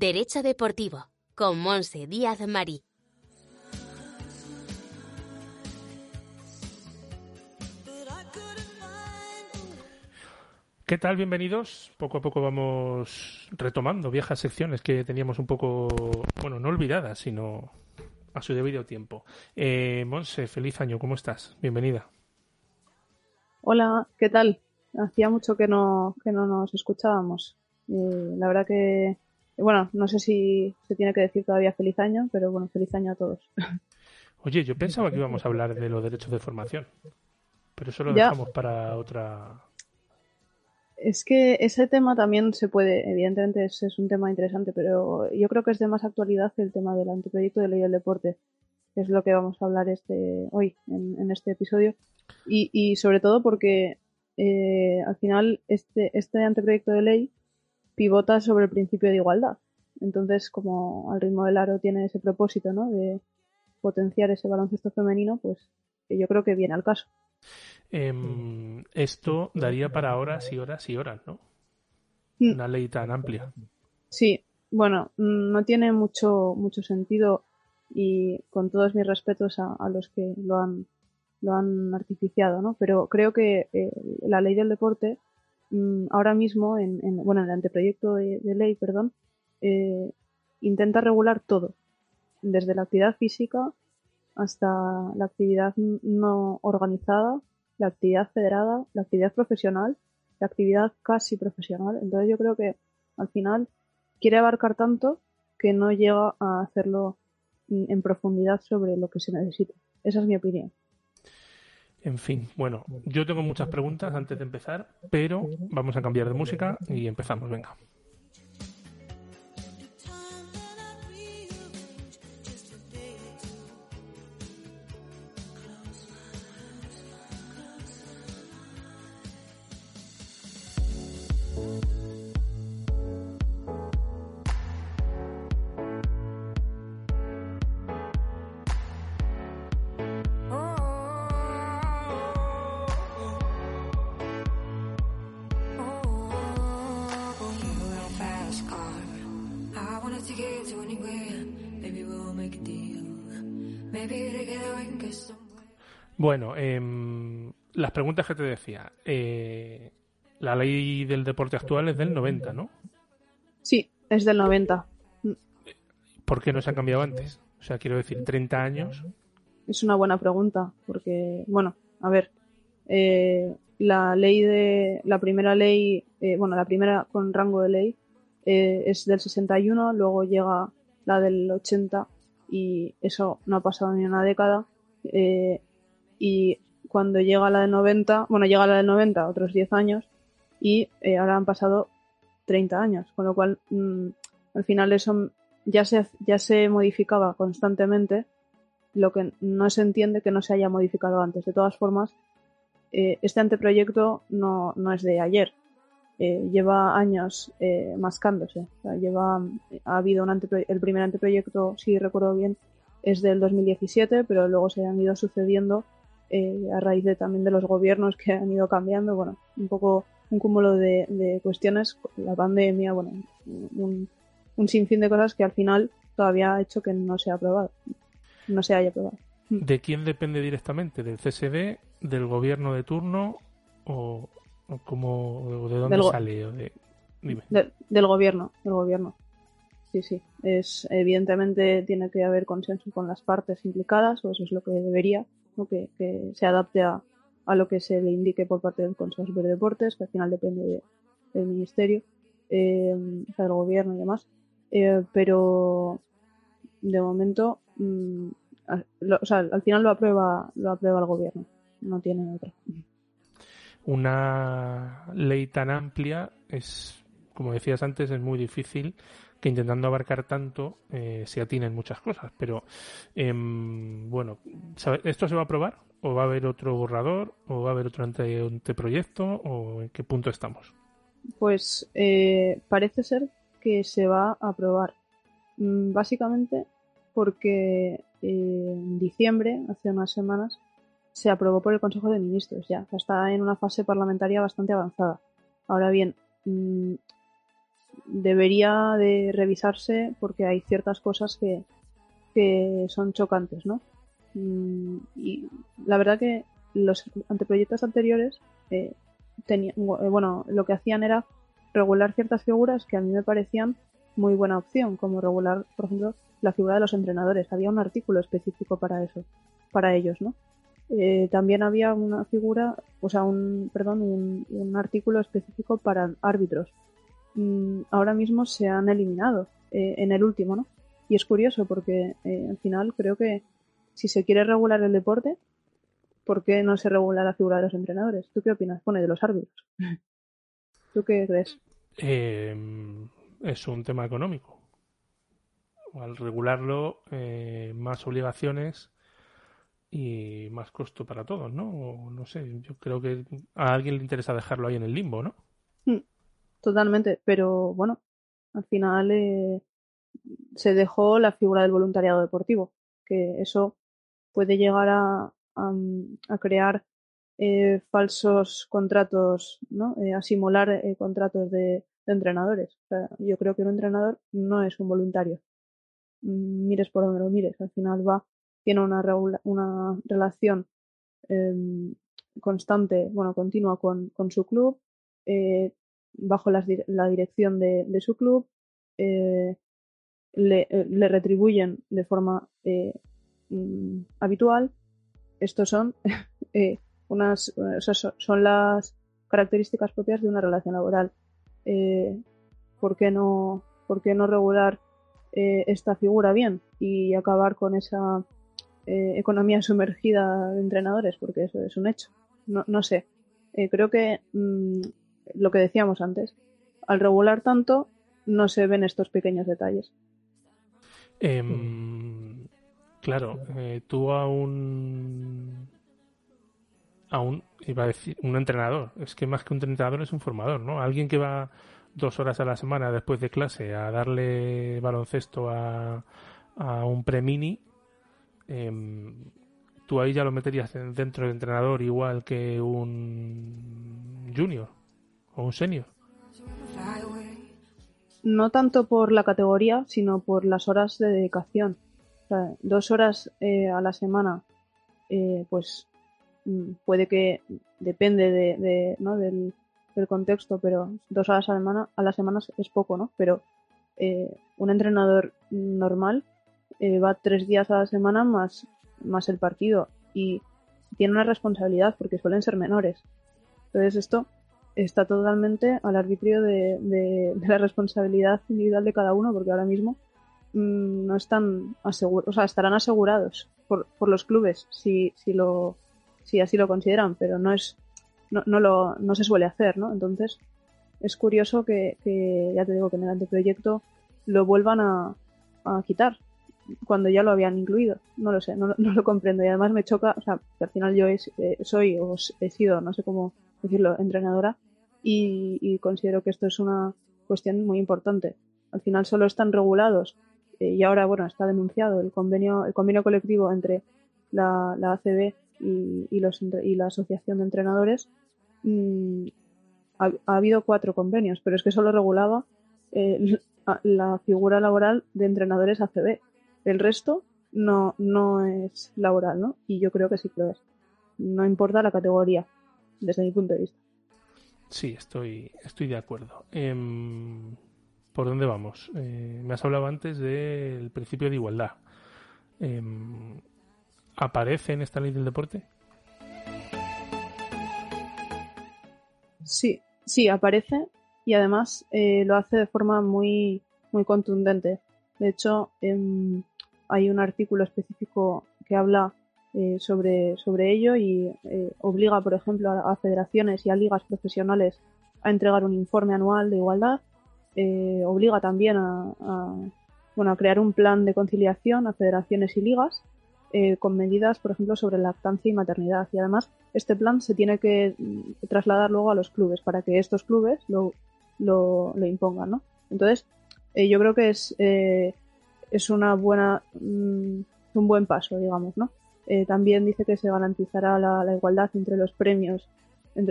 Derecho Deportivo, con Monse Díaz Marí. ¿Qué tal? Bienvenidos. Poco a poco vamos retomando viejas secciones que teníamos un poco, bueno, no olvidadas, sino a su debido tiempo. Eh, Monse, feliz año, ¿cómo estás? Bienvenida. Hola, ¿qué tal? Hacía mucho que no, que no nos escuchábamos. Eh, la verdad que, bueno, no sé si se tiene que decir todavía feliz año, pero bueno, feliz año a todos. Oye, yo pensaba que íbamos a hablar de los derechos de formación, pero eso lo dejamos para otra, es que ese tema también se puede, evidentemente es, es, un tema interesante, pero yo creo que es de más actualidad el tema del anteproyecto de ley del deporte, que es lo que vamos a hablar este hoy en, este episodio. Y, y, sobre todo porque eh, al final este, este anteproyecto de ley pivota sobre el principio de igualdad. Entonces, como al ritmo del aro tiene ese propósito, ¿no? De potenciar ese baloncesto femenino, pues yo creo que viene al caso. Eh, esto daría para horas y horas y horas, ¿no? Mm. Una ley tan amplia. Sí, bueno, no tiene mucho, mucho sentido y con todos mis respetos a, los que lo han, lo han artificiado, ¿no? Pero creo que eh, la ley del deporte mm, ahora mismo, en, en, bueno, en el anteproyecto de, de ley, perdón, eh, intenta regular todo, desde la actividad física hasta la actividad no organizada la actividad federada, la actividad profesional, la actividad casi profesional. Entonces yo creo que al final quiere abarcar tanto que no llega a hacerlo en profundidad sobre lo que se necesita. Esa es mi opinión. En fin, bueno, yo tengo muchas preguntas antes de empezar, pero vamos a cambiar de música y empezamos, venga. Bueno, eh, las preguntas que te decía. Eh, la ley del deporte actual es del 90, ¿no? Sí, es del 90. ¿Por qué no se ha cambiado antes? O sea, quiero decir, 30 años. Es una buena pregunta, porque, bueno, a ver, eh, la ley de, la primera ley, eh, bueno, la primera con rango de ley eh, es del 61, luego llega la del 80 y eso no ha pasado ni una década. Eh, y cuando llega la de 90, bueno, llega la de 90 otros 10 años y eh, ahora han pasado 30 años, con lo cual mm, al final eso ya se, ya se modificaba constantemente, lo que no se entiende que no se haya modificado antes. De todas formas, eh, este anteproyecto no, no es de ayer, eh, lleva años eh, mascándose. lleva, ha habido un el primer anteproyecto, si recuerdo bien, es del 2017, pero luego se han ido sucediendo eh, a raíz de, también de los gobiernos que han ido cambiando, bueno, un poco un cúmulo de, cuestiones, la pandemia, bueno, un, sinfín de cosas que al final todavía ha hecho que no se ha aprobado, no se haya aprobado. ¿De quién depende directamente? ¿Del CSD, del gobierno de turno o, como, de dónde sale? del gobierno, del gobierno. Sí, sí. Es, evidentemente tiene que haber consenso con las partes implicadas, o eso es lo que debería, que, se adapte a, lo que se le indique por parte del Consejo de Deportes, que al final depende del Ministerio, eh, del gobierno y demás. Eh, pero de momento, mm, o sea, al final lo aprueba, lo aprueba el gobierno, no tiene otra. Una ley tan amplia es, como decías antes, es muy difícil que intentando abarcar tanto eh, se atinen muchas cosas. Pero em, bueno, ¿esto se va a aprobar? ¿O va a haber otro borrador? ¿O va a haber otro anteproyecto? ¿O en qué punto estamos? Pues eh, parece ser que se va a aprobar. Mm, básicamente porque eh, en diciembre, hace unas semanas, se aprobó por el Consejo de Ministros ya. Está en una fase parlamentaria bastante avanzada. Ahora bien, mm, debería de revisarse porque hay ciertas cosas que, que son chocantes, ¿no? Mm, y la verdad que los anteproyectos anteriores eh, tenían, eh, bueno, lo que hacían era regular ciertas figuras que a mí me parecían muy buena opción, como regular, por ejemplo, la figura de los entrenadores. Había un artículo específico para eso, para ellos, ¿no? Eh, también había una figura, o sea, un, perdón, un, artículo específico para árbitros. Mm, ahora mismo se han eliminado eh, en el último, ¿no? Y es curioso porque eh, al final creo que si se quiere regular el deporte, ¿por qué no se regula la figura de los entrenadores? ¿Tú qué opinas? Pone de los árbitros. ¿Tú qué crees? es un tema económico. Al regularlo, más obligaciones y más costo para todos, ¿no? no sé, yo creo que a alguien le interesa dejarlo ahí en el limbo, ¿no? Hmm, totalmente, pero bueno, al final eh, se dejó la figura del voluntariado deportivo, que eso puede llegar a, a, crear eh, falsos contratos, ¿no? Eh, a simular contratos de, entrenadores. yo creo que un entrenador no es un voluntario. Mm, mires por donde lo mires, al final va tiene una, una relación em, constante, bueno, continua con, su club, eh, bajo la, dirección de, su club, eh, eh, le, retribuyen de forma mm, habitual. Estos son unas, son las características propias de una relación laboral. ¿por, qué no, ¿Por qué no regular esta figura bien y acabar con esa eh, economía sumergida de entrenadores, porque eso es un hecho. No, no sé. Eh, creo que mm, lo que decíamos antes, al regular tanto, no se ven estos pequeños detalles. Em, claro, eh, tú a un. a un. iba a decir, un entrenador. Es que más que un entrenador es un formador, ¿no? Alguien que va dos horas a la semana después de clase a darle baloncesto a, a un premini Em, tú ahí ya lo meterías dentro del entrenador igual que un junior o un senior. No tanto por la categoría, sino por las horas de dedicación. dos horas eh, a la semana, eh, pues mm, puede que depende de, ¿no? del, contexto, pero dos horas a la semana, a la semana es poco, ¿no? Pero eh, un entrenador normal eh, va tres días a la semana más, más el partido y tiene una responsabilidad porque suelen ser menores. Entonces esto está totalmente al arbitrio de, la responsabilidad individual de cada uno porque ahora mismo mm, no están asegurados, o sea, estarán asegurados por, por los clubes si, si, lo, si así lo consideran, pero no es no, no, lo, no se suele hacer, ¿no? Entonces es curioso que, que ya te digo que en el anteproyecto lo vuelvan a, a quitar cuando ya lo habían incluido. No lo sé, no, lo comprendo. Y además me choca, o sea, que al final yo eh, soy o he sido, no sé cómo decirlo, entrenadora y, considero que esto es una cuestión muy importante. Al final solo están regulados eh, y ahora, bueno, está denunciado el convenio, el convenio colectivo entre la, la ACB y, los, y la Asociación de Entrenadores. Mm, ha, habido cuatro convenios, pero es que solo regulaba eh, la figura laboral de entrenadores ACB el resto no, no es laboral, ¿no? Y yo creo que sí que lo es. No importa la categoría, desde mi punto de vista. Sí, estoy, estoy de acuerdo. Em, ¿Por dónde vamos? Eh, me has hablado antes del principio de igualdad. Em, ¿Aparece en esta ley del deporte? Sí, sí, aparece y además eh, lo hace de forma muy, muy contundente. De hecho, em, hay un artículo específico que habla eh, sobre, sobre ello y eh, obliga, por ejemplo, a, federaciones y a ligas profesionales a entregar un informe anual de igualdad. Eh, obliga también a, bueno, a crear un plan de conciliación a federaciones y ligas con medidas, por ejemplo, sobre lactancia y maternidad. Y además, este plan se tiene que mm, trasladar luego a los clubes para que estos clubes lo, lo, lo impongan. ¿no? Entonces, yo creo que es es una buena, mm, un buen paso, digamos, ¿no? Eh, también dice que se garantizará la, igualdad entre los premios,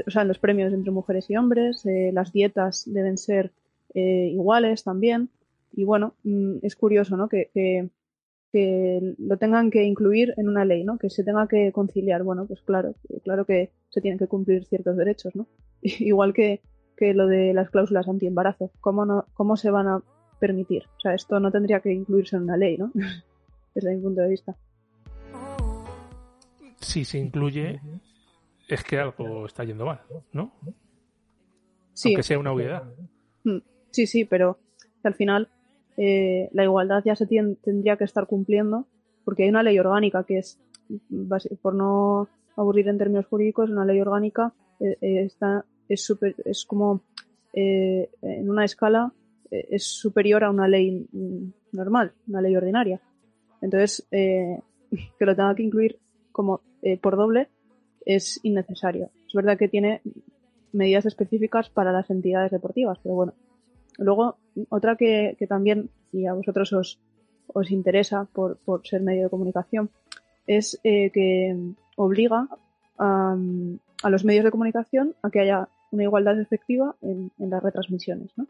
o sea, los premios entre mujeres y hombres, eh, las dietas deben ser iguales también. Y bueno, mm, es curioso, ¿no? Que, que, lo tengan que incluir en una ley, ¿no? Que se tenga que conciliar. Bueno, pues claro, claro que se tienen que cumplir ciertos derechos, ¿no? Igual que, que lo de las cláusulas antiembarazo. ¿Cómo, no, ¿Cómo se van a permitir? O sea, esto no tendría que incluirse en una ley, ¿no? Desde mi punto de vista. Si se incluye, es que algo está yendo mal, ¿no? Sí. Aunque sea una obviedad. Mm, sí, sí, pero al final eh, la igualdad ya se tendría que estar cumpliendo porque hay una ley orgánica que es, por no aburrir en términos jurídicos, una ley orgánica eh, eh, está, es, super, es como en una escala es superior a una ley mm, normal, una ley ordinaria. Entonces, que lo tenga que incluir como por doble es innecesario. Es verdad que tiene medidas específicas para las entidades deportivas, pero bueno, Luego, otra que, también, y a vosotros os, os interesa por, por, ser medio de comunicación, es eh, que obliga a, a, los medios de comunicación a que haya una igualdad efectiva en, en las retransmisiones. ¿no?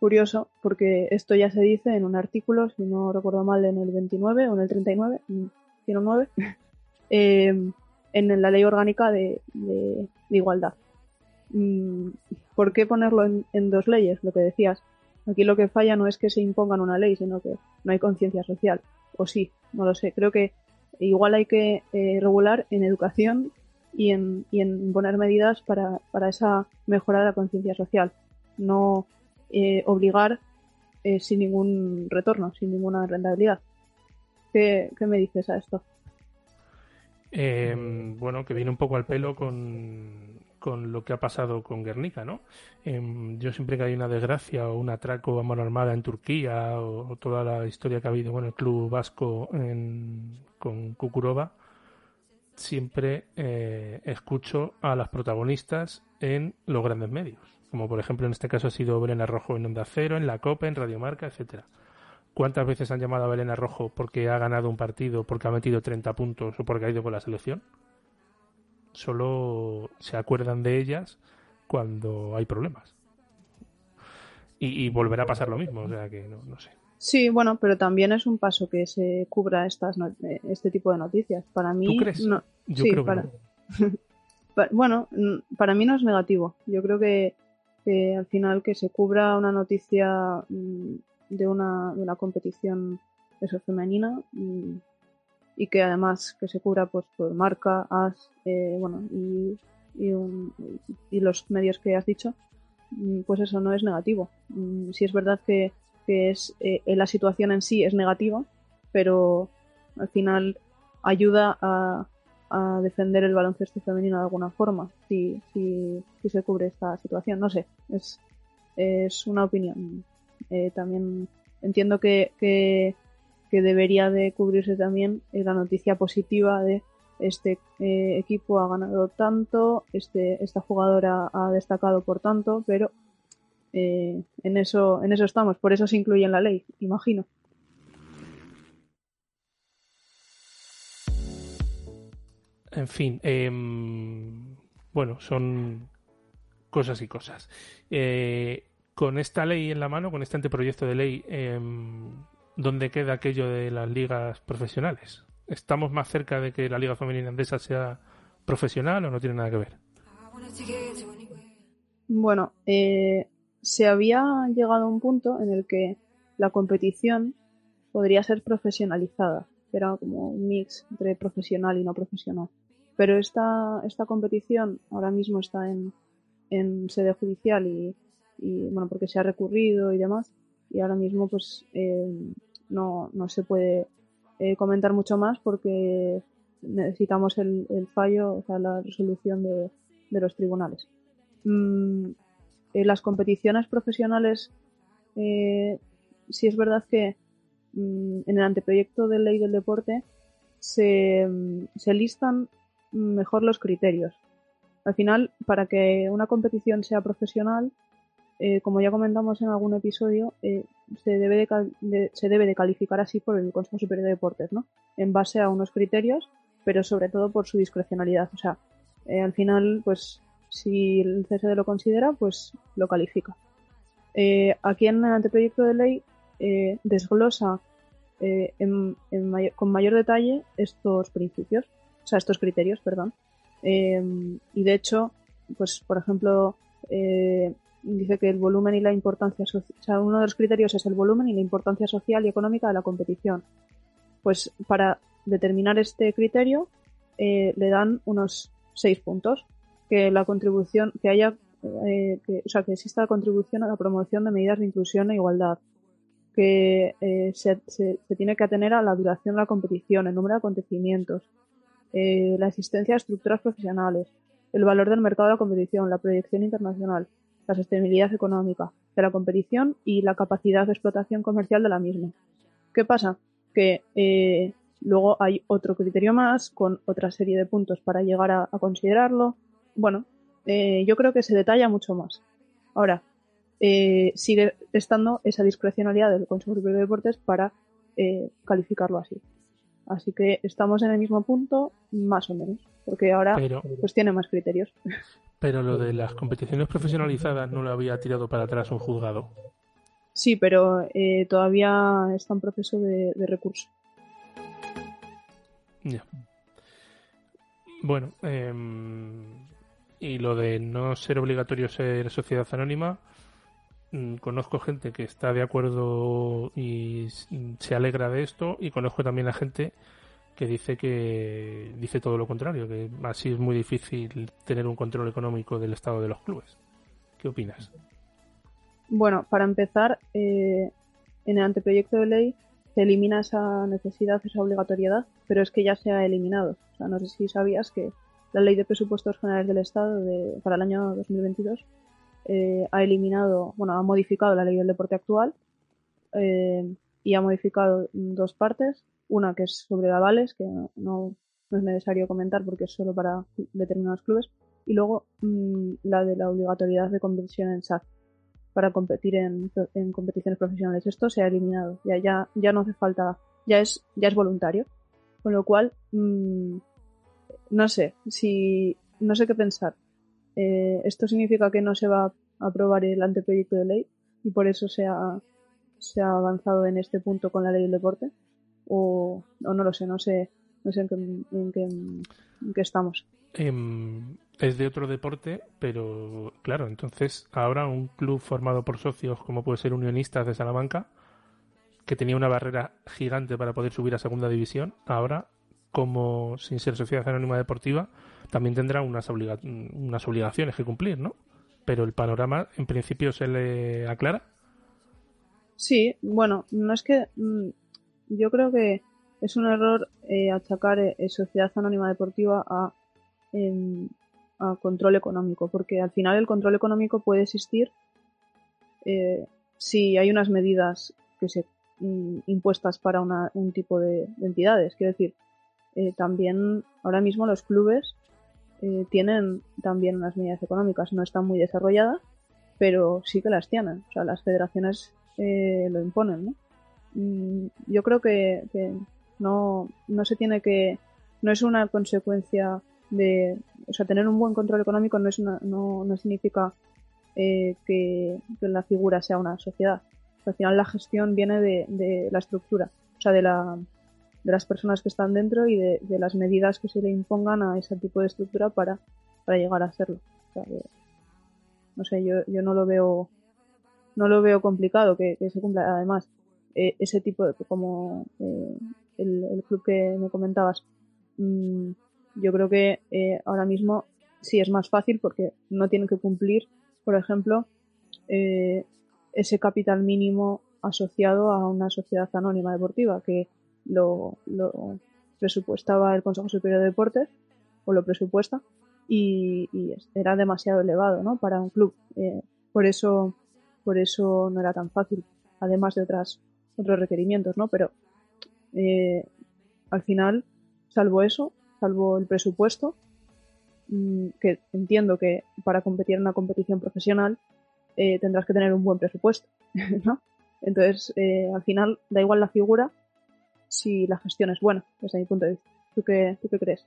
Curioso, porque esto ya se dice en un artículo, si no recuerdo mal, en el 29 o en el 39, 109, eh, en la ley orgánica de, de, de igualdad. Mm, ¿por qué ponerlo en, dos leyes? Lo que decías. Aquí lo que falla no es que se impongan una ley, sino que no hay conciencia social. O sí, no lo sé. Creo que igual hay que eh, regular en educación y en, y en poner medidas para, para esa mejora de la conciencia social. No eh, obligar eh, sin ningún retorno, sin ninguna rentabilidad. ¿Qué, qué me dices a esto? bueno, que viene un poco al pelo con con lo que ha pasado con Guernica, ¿no? Em, yo siempre que hay una desgracia o un atraco a mano armada en Turquía o, toda la historia que ha habido con el club vasco con Kukurova, siempre eh, escucho a las protagonistas en los grandes medios, como por ejemplo en este caso ha sido Belén Rojo en Onda Cero, en La Copa, en Radio Marca, etcétera. ¿Cuántas veces han llamado a Belén Rojo porque ha ganado un partido, porque ha metido 30 puntos o porque ha ido con la selección? solo se acuerdan de ellas cuando hay problemas. Y, volverá a pasar lo mismo, o sea que no, sé. Sí, bueno, pero también es un paso que se cubra estas eh, este tipo de noticias. Para mí, ¿Tú crees? No, Yo creo que no. bueno, para mí no es negativo. Yo creo que, al final que se cubra una noticia mm, de una, de una competición femenina mm, y que además que se cubra pues por marca, as, eh, bueno, y, y, los medios que has dicho, mm, pues eso no es negativo. Si es verdad que, que es eh, la situación en sí es negativa, pero al final ayuda a, a defender el baloncesto femenino de alguna forma, si, si, se cubre esta situación. No sé, es, es una opinión. Eh, también entiendo que, que debería de cubrirse también la noticia positiva de este eh, equipo ha ganado tanto, este, esta jugadora ha destacado por tanto, pero eh, en eso, en eso estamos, por eso se incluye en la ley, imagino. En fin, em, bueno, son cosas y cosas. Eh, con esta ley en la mano, con este anteproyecto de ley, em, dónde queda aquello de las ligas profesionales. ¿Estamos más cerca de que la liga femenina andesa sea profesional o no tiene nada que ver? Bueno, eh, se había llegado a un punto en el que la competición podría ser profesionalizada. Era como un mix entre profesional y no profesional. Pero esta, esta competición ahora mismo está en, en sede judicial y, y, bueno, porque se ha recurrido y demás. Y ahora mismo, pues, eh, no, no se puede eh, comentar mucho más porque necesitamos el, fallo, o sea, la resolución de, de los tribunales. Mm, en las competiciones profesionales, eh, sí es verdad que en el anteproyecto de ley del deporte se, mm, se listan mejor los criterios. Al final, para que una competición sea profesional, eh, como ya comentamos en algún episodio, eh, se, debe de, se debe de calificar así por el Consejo Superior de Deportes, ¿no? En base a unos criterios, pero sobre todo por su discrecionalidad. O sea, eh, al final, pues, si el CSD lo considera, pues lo califica. eh, aquí en el anteproyecto de ley desglosa con mayor detalle estos principios, o sea, estos criterios, perdón. y de hecho, pues por ejemplo, dice que el volumen y la importancia, o sea, uno de los criterios es el volumen y la importancia social y económica de la competición. Pues para determinar este criterio eh, le dan unos seis puntos. Que la contribución, que haya, eh, o sea, que exista la contribución a la promoción de medidas de inclusión e igualdad. Que eh, se, tiene que atener a la duración de la competición, el número de acontecimientos, la existencia de estructuras profesionales, el valor del mercado de la competición, la proyección internacional, la sostenibilidad económica de la competición y la capacidad de explotación comercial de la misma. ¿Qué pasa? Que eh, luego hay otro criterio más con otra serie de puntos para llegar a, considerarlo. Bueno, eh, yo creo que se detalla mucho más. Ahora, eh, sigue estando esa discrecionalidad del Consejo Superior de Deportes para calificarlo así. Así que estamos en el mismo punto, más o menos, porque ahora pues tiene más criterios. Pero lo de las competiciones profesionalizadas no lo había tirado para atrás un juzgado. Sí, pero eh, todavía está en proceso de, recurso. Ya. Bueno, em, y lo de no ser obligatorio ser sociedad anónima, conozco gente que está de acuerdo y se alegra de esto y conozco también a gente que dice que dice todo lo contrario, que así es muy difícil tener un control económico del estado de los clubes. ¿Qué opinas? Bueno, para empezar, eh, en el anteproyecto de ley se elimina esa necesidad, esa obligatoriedad, pero es que ya se ha eliminado. O sea, no sé si sabías que la ley de presupuestos generales del Estado de, para el año 2022 eh, ha eliminado, bueno, ha modificado la ley del deporte actual eh, y ha modificado dos partes una que es sobre avales, que no, es necesario comentar porque es solo para determinados clubes. Y luego mm, la de la obligatoriedad de conversión en SAT para competir en, competiciones profesionales. Esto se ha eliminado. Ya, ya, ya no hace falta, ya es, ya es voluntario. Con lo cual, mm, no sé, si, no sé qué pensar. Eh, esto significa que no se va a aprobar el anteproyecto de ley y por eso se ha, se ha avanzado en este punto con la ley del deporte o, no lo sé, no sé, no sé en qué, estamos. Em, es de otro deporte, pero claro, entonces ahora un club formado por socios como puede ser Unionistas de Salamanca, que tenía una barrera gigante para poder subir a segunda división, ahora como sin ser sociedad anónima deportiva, también tendrá unas, unas obligaciones que cumplir, ¿no? Pero el panorama en principio se le aclara. Sí, bueno, no es que mm, yo creo que es un error eh, achacar eh, Sociedad Anónima Deportiva a, a, control económico, porque al final el control económico puede existir eh, si hay unas medidas que se mm, impuestas para una, un tipo de, entidades. Quiero decir, también ahora mismo los clubes tienen también unas medidas económicas, no están muy desarrolladas, pero sí que las tienen. O sea, las federaciones lo imponen, ¿no? Mm, yo creo que, no, no se tiene que, no es una consecuencia de, o sea, tener un buen control económico no es una, no, no significa eh, que, la figura sea una sociedad. al final la gestión viene de, la estructura, o sea, de la, de las personas que están dentro y de, las medidas que se le impongan a ese tipo de estructura para, para llegar a hacerlo. no sé, yo, yo no lo veo, no lo veo complicado que, que se cumpla. Además, eh, ese tipo de, como eh, el, club que me comentabas, mm, yo creo que eh, ahora mismo sí es más fácil porque no tienen que cumplir, por ejemplo, ese capital mínimo asociado a una sociedad anónima deportiva que lo, presupuestaba el Consejo Superior de Deportes o lo presupuesta y, era demasiado elevado ¿no? para un club. por eso por eso no era tan fácil, además de otras otros requerimientos, ¿no? Pero eh, al final, salvo eso, salvo el presupuesto, mm, que entiendo que para competir en una competición profesional eh, tendrás que tener un buen presupuesto, ¿no? Entonces, eh, al final, da igual la figura si la gestión es buena, desde mi punto de vista. ¿Tú qué, tú qué crees?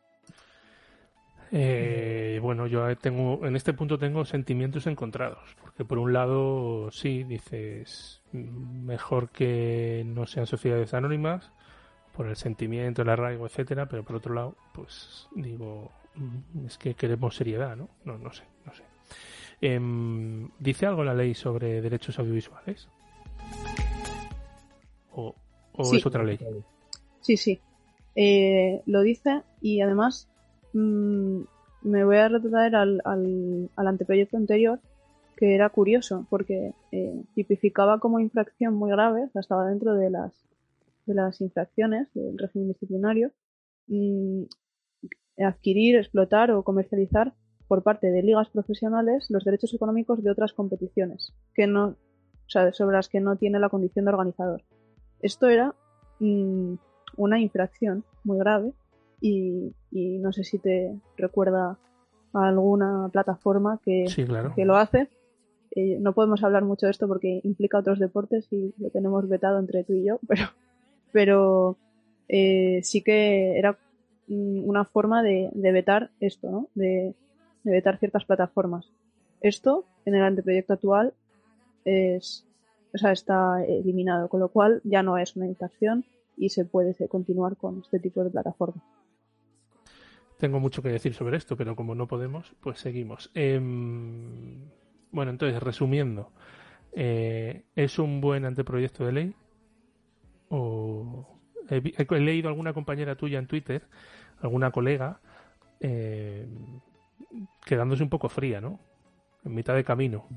Eh, bueno, yo tengo, en este punto tengo sentimientos encontrados, porque por un lado, sí, dices, mejor que no sean sociedades anónimas, por el sentimiento, el arraigo, etcétera, pero por otro lado, pues digo, mm, es que queremos seriedad, ¿no? No, no sé, no sé. Em, ¿Dice algo la ley sobre derechos audiovisuales? ¿O, es otra ley? Sí, sí. Eh, lo dice y además mm, me voy a retraer al, al, anteproyecto anterior que era curioso porque eh, tipificaba como infracción muy grave, estaba dentro de las, de las infracciones del régimen disciplinario, mm, adquirir, explotar o comercializar por parte de ligas profesionales los derechos económicos de otras competiciones que no, o sea, sobre las que no tiene la condición de organizador. Esto era mm, una infracción muy grave y, no sé si te recuerda a alguna plataforma que, que lo hace. Eh, no podemos hablar mucho de esto porque implica otros deportes y lo tenemos vetado entre tú y yo, pero, pero eh, sí que era mm, una forma de, vetar esto, ¿no? De, de, vetar ciertas plataformas. Esto, en el anteproyecto actual, es, o sea, está eliminado, con lo cual ya no es una infracción y se puede continuar con este tipo de plataformas. Tengo mucho que decir sobre esto, pero como no podemos, pues seguimos. Em, bueno, entonces, resumiendo, eh, ¿es un buen anteproyecto de ley? ¿O he, leído alguna compañera tuya en Twitter, alguna colega, eh, quedándose un poco fría, ¿no? En mitad de camino.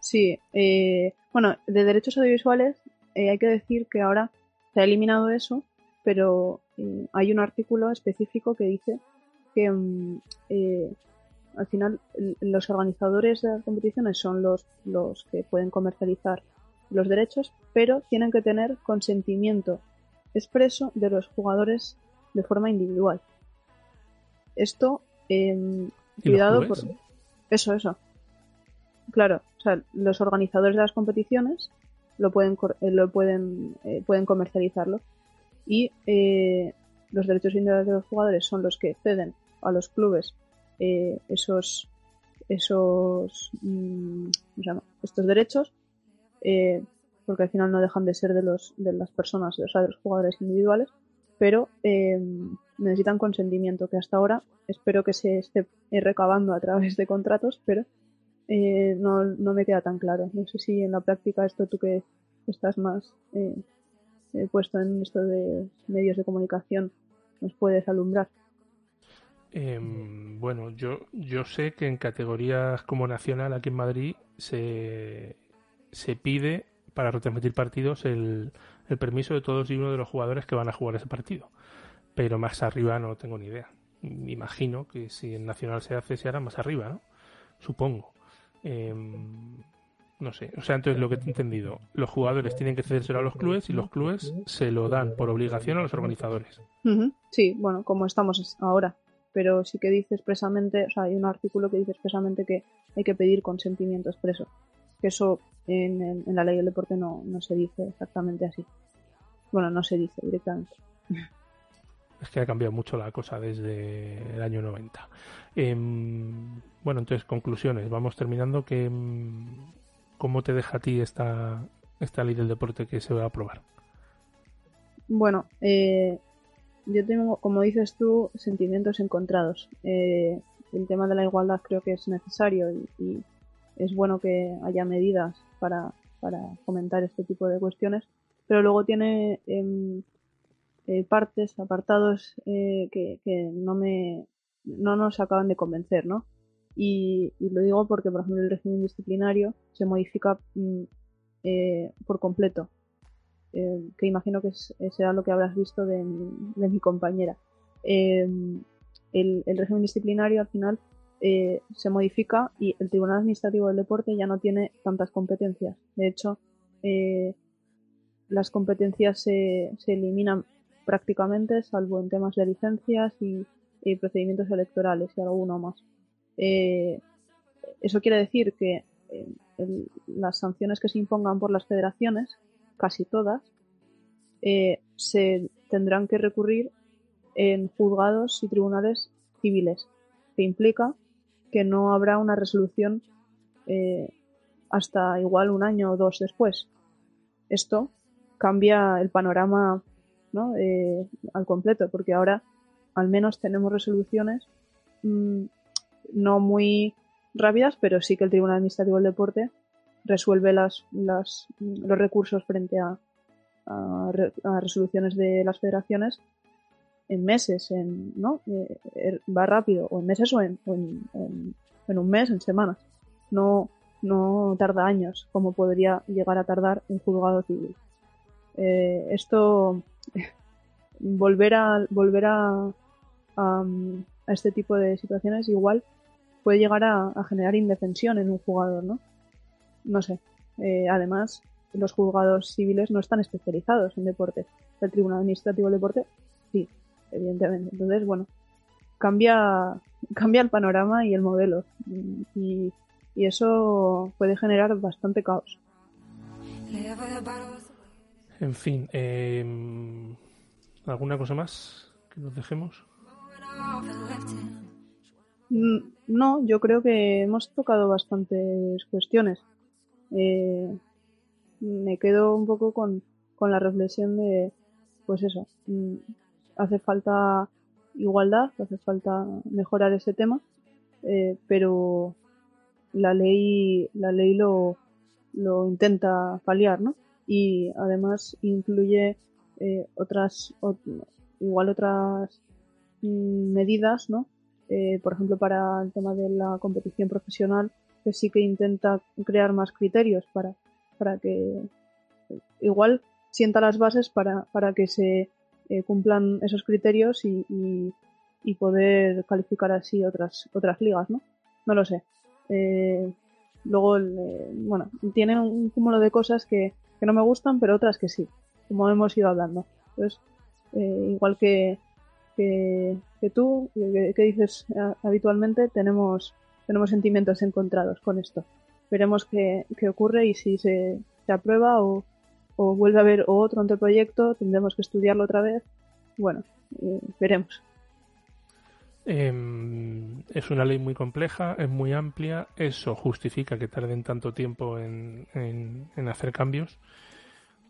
Sí, eh, bueno, de derechos audiovisuales hay que decir que ahora se ha eliminado eso, pero eh, hay un artículo específico que dice que mm, eh, al final los organizadores de las competiciones son los, los que pueden comercializar los derechos, pero tienen que tener consentimiento expreso de los jugadores de forma individual. Esto, eh, cuidado por... Eso, eso. Claro, o sea, los organizadores de las competiciones lo pueden, eh, lo pueden, eh, pueden comercializarlo. Y eh, los derechos individuales de los jugadores son los que ceden a los clubes esos, esos mm, estos derechos, porque al final no dejan de ser de, los, de las personas, o sea, de los jugadores individuales, pero necesitan consentimiento, que hasta ahora espero que se esté recabando a través de contratos, pero eh, no, no me queda tan claro. No sé si en la práctica esto tú que estás más eh, eh, puesto en esto de medios de comunicación nos puedes alumbrar. Em, bueno, yo, yo sé que en categorías como nacional aquí en Madrid se, se pide para retransmitir partidos el, el permiso de todos y uno de los jugadores que van a jugar ese partido. Pero más arriba no tengo ni idea. Imagino que si en Nacional se hace, se hará más arriba, ¿no? Supongo. Em, no sé, o sea, entonces lo que he entendido, los jugadores tienen que cedérselo a los clubes y los clubes se lo dan por obligación a los organizadores. Sí, bueno, como estamos ahora, pero sí que dice expresamente, o sea, hay un artículo que dice expresamente que hay que pedir consentimiento expreso, eso en, en la ley del deporte no, no se dice exactamente así. Bueno, no se dice directamente. Es que ha cambiado mucho la cosa desde el año 90. Em, bueno, entonces, conclusiones. Vamos terminando. Que, em, ¿Cómo te deja a ti esta, esta ley del deporte que se va a aprobar? Bueno, eh, yo tengo, como dices tú, sentimientos encontrados. Eh, el tema de la igualdad creo que es necesario y, es bueno que haya medidas para, para fomentar este tipo de cuestiones, pero luego tiene em, eh, partes, apartados eh, que, no me no nos acaban de convencer, ¿no? Y, lo digo porque, por ejemplo, el régimen disciplinario se modifica mm, eh, por completo, que imagino que será lo que habrás visto de mi, compañera. Em, el, régimen disciplinario al final se modifica y el Tribunal Administrativo del Deporte ya no tiene tantas competencias. De hecho, las competencias se, se eliminan prácticamente, salvo en temas de licencias y, procedimientos electorales y alguno más. Eh, eso quiere decir que eh, las sanciones que se impongan por las federaciones, casi todas, eh, se tendrán que recurrir en juzgados y tribunales civiles. que implica que no habrá una resolución hasta igual un año o dos después. Esto cambia el panorama ¿no? Eh, al completo, porque ahora al menos tenemos resoluciones mm, no muy rápidas, pero sí que el Tribunal Administrativo del Deporte resuelve las, las, los recursos frente a, a, resoluciones de las federaciones en meses, en, ¿no? Eh, er, va rápido, o en meses o, en, en, un mes, en semanas. No, no tarda años, como podría llegar a tardar un juzgado civil. Eh, esto, volver a, volver a, a, este tipo de situaciones igual puede llegar a, generar indefensión en un jugador, ¿no? No sé. Eh, además, los juzgados civiles no están especializados en deporte. El Tribunal Administrativo de Deporte, sí, evidentemente. Entonces, bueno, cambia, cambia el panorama y el modelo. Y, y eso puede generar bastante caos. En fin, eh, ¿alguna cosa más que nos dejemos? Mm, no, yo creo que hemos tocado bastantes cuestiones. Eh, me quedo un poco con, con la reflexión de, pues eso, mm, hace falta igualdad, hace falta mejorar ese tema, eh, pero la ley, la ley lo, lo intenta paliar, ¿no? Y además incluye eh, otras, igual otras mm, medidas, ¿no? Eh, por ejemplo, para el tema de la competición profesional, que sí que intenta crear más criterios para, para que igual sienta las bases para, para que se eh, cumplan esos criterios y, y, poder calificar así otras, otras ligas, ¿no? No lo sé. Eh, luego, bueno, tiene un cúmulo de cosas que, que, no me gustan, pero otras que sí, como hemos ido hablando. Entonces, eh, igual que, que, tú, que, dices habitualmente, tenemos, tenemos sentimientos encontrados con esto. Veremos qué, qué ocurre y si se, se aprueba o, o vuelve a haber otro anteproyecto, tendremos que estudiarlo otra vez. Bueno, eh, veremos. Em, es una ley muy compleja, es muy amplia, eso justifica que tarden tanto tiempo en, en, hacer cambios.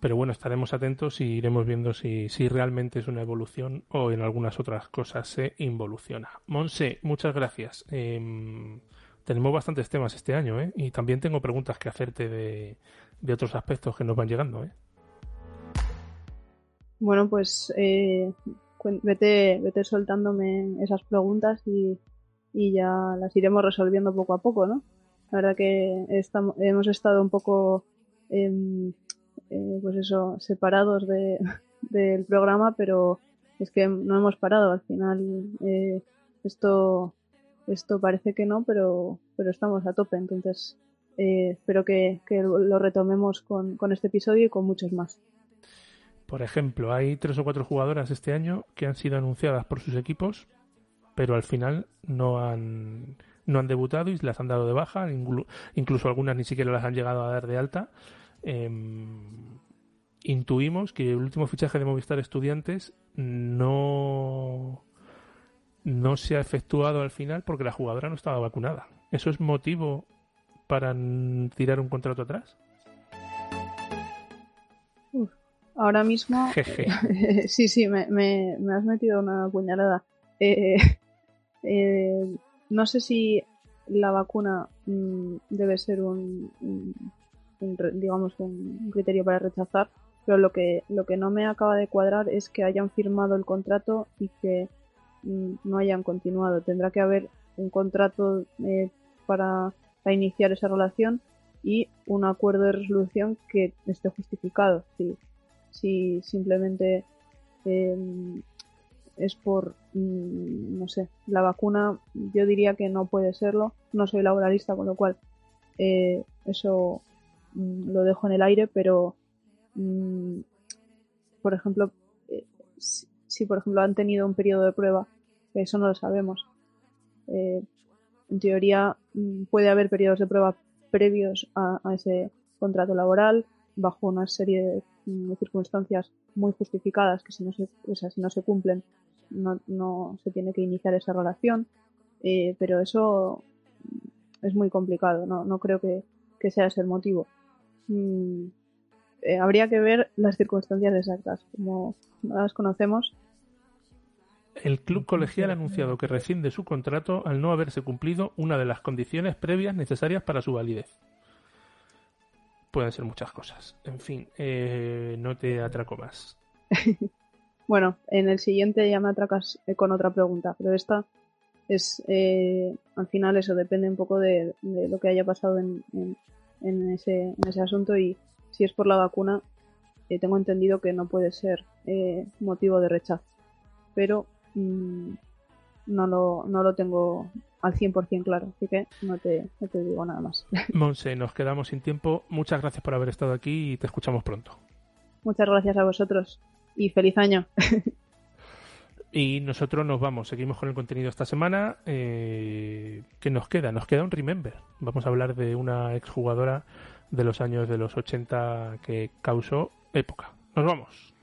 Pero bueno, estaremos atentos y iremos viendo si, si, realmente es una evolución o en algunas otras cosas se involuciona. Monse, muchas gracias. Em, tenemos bastantes temas este año, ¿eh? Y también tengo preguntas que hacerte de, de otros aspectos que nos van llegando. ¿eh? Bueno, pues eh, vete, vete soltándome esas preguntas y, y, ya las iremos resolviendo poco a poco, ¿no? La verdad que hemos estado un poco, eh, pues eso, separados de, del programa, pero es que no hemos parado. Al final, eh, esto, esto parece que no, pero, pero estamos a tope. Entonces, eh, espero que, lo retomemos con, este episodio y con muchos más. Por ejemplo, hay tres o cuatro jugadoras este año que han sido anunciadas por sus equipos, pero al final no han, no han debutado y las han dado de baja, incluso algunas ni siquiera las han llegado a dar de alta. Em, intuimos que el último fichaje de Movistar Estudiantes no, no se ha efectuado al final porque la jugadora no estaba vacunada. ¿Eso es motivo para tirar un contrato atrás? Ahora mismo. sí, sí, me, me, has metido una puñalada. Eh, eh, no sé si la vacuna mm, debe ser un, digamos un criterio para rechazar, pero lo que lo que no me acaba de cuadrar es que hayan firmado el contrato y que mm, no hayan continuado. Tendrá que haber un contrato eh, para iniciar esa relación y un acuerdo de resolución que esté justificado. Si, si simplemente em, es por, mm, no sé, la vacuna, yo diría que no puede serlo. No soy laboralista, con lo cual eh, eso mm, lo dejo en el aire, pero, mm, por ejemplo, eh, si, por ejemplo han tenido un periodo de prueba, eso no lo sabemos. Eh, en teoría puede haber periodos de prueba previos a, ese contrato laboral bajo una serie de, mm, circunstancias muy justificadas que si no se, si no se cumplen no, no, se tiene que iniciar esa relación. Eh, pero eso es muy complicado, no, no creo que, que sea ese el motivo. Mm, eh, habría que ver las circunstancias exactas, como las conocemos. El club colegial ha anunciado que rescinde su contrato al no haberse cumplido una de las condiciones previas necesarias para su validez. Pueden ser muchas cosas. En fin, eh, no te atraco más. bueno, en el siguiente ya me atracas eh, con otra pregunta, pero esta es, eh, al final eso depende un poco de, lo que haya pasado en, en, ese, en ese asunto y si es por la vacuna, eh, tengo entendido que no puede ser eh, motivo de rechazo. Pero mm, no, lo, no lo tengo al 100% claro, así que no te, no te digo nada más. Monse, nos quedamos sin tiempo. Muchas gracias por haber estado aquí y te escuchamos pronto. Muchas gracias a vosotros y feliz año. Y nosotros nos vamos, seguimos con el contenido esta semana. Eh, ¿Qué nos queda? Nos queda un Remember. Vamos a hablar de una exjugadora de los años de los 80 que causó época. Nos vamos.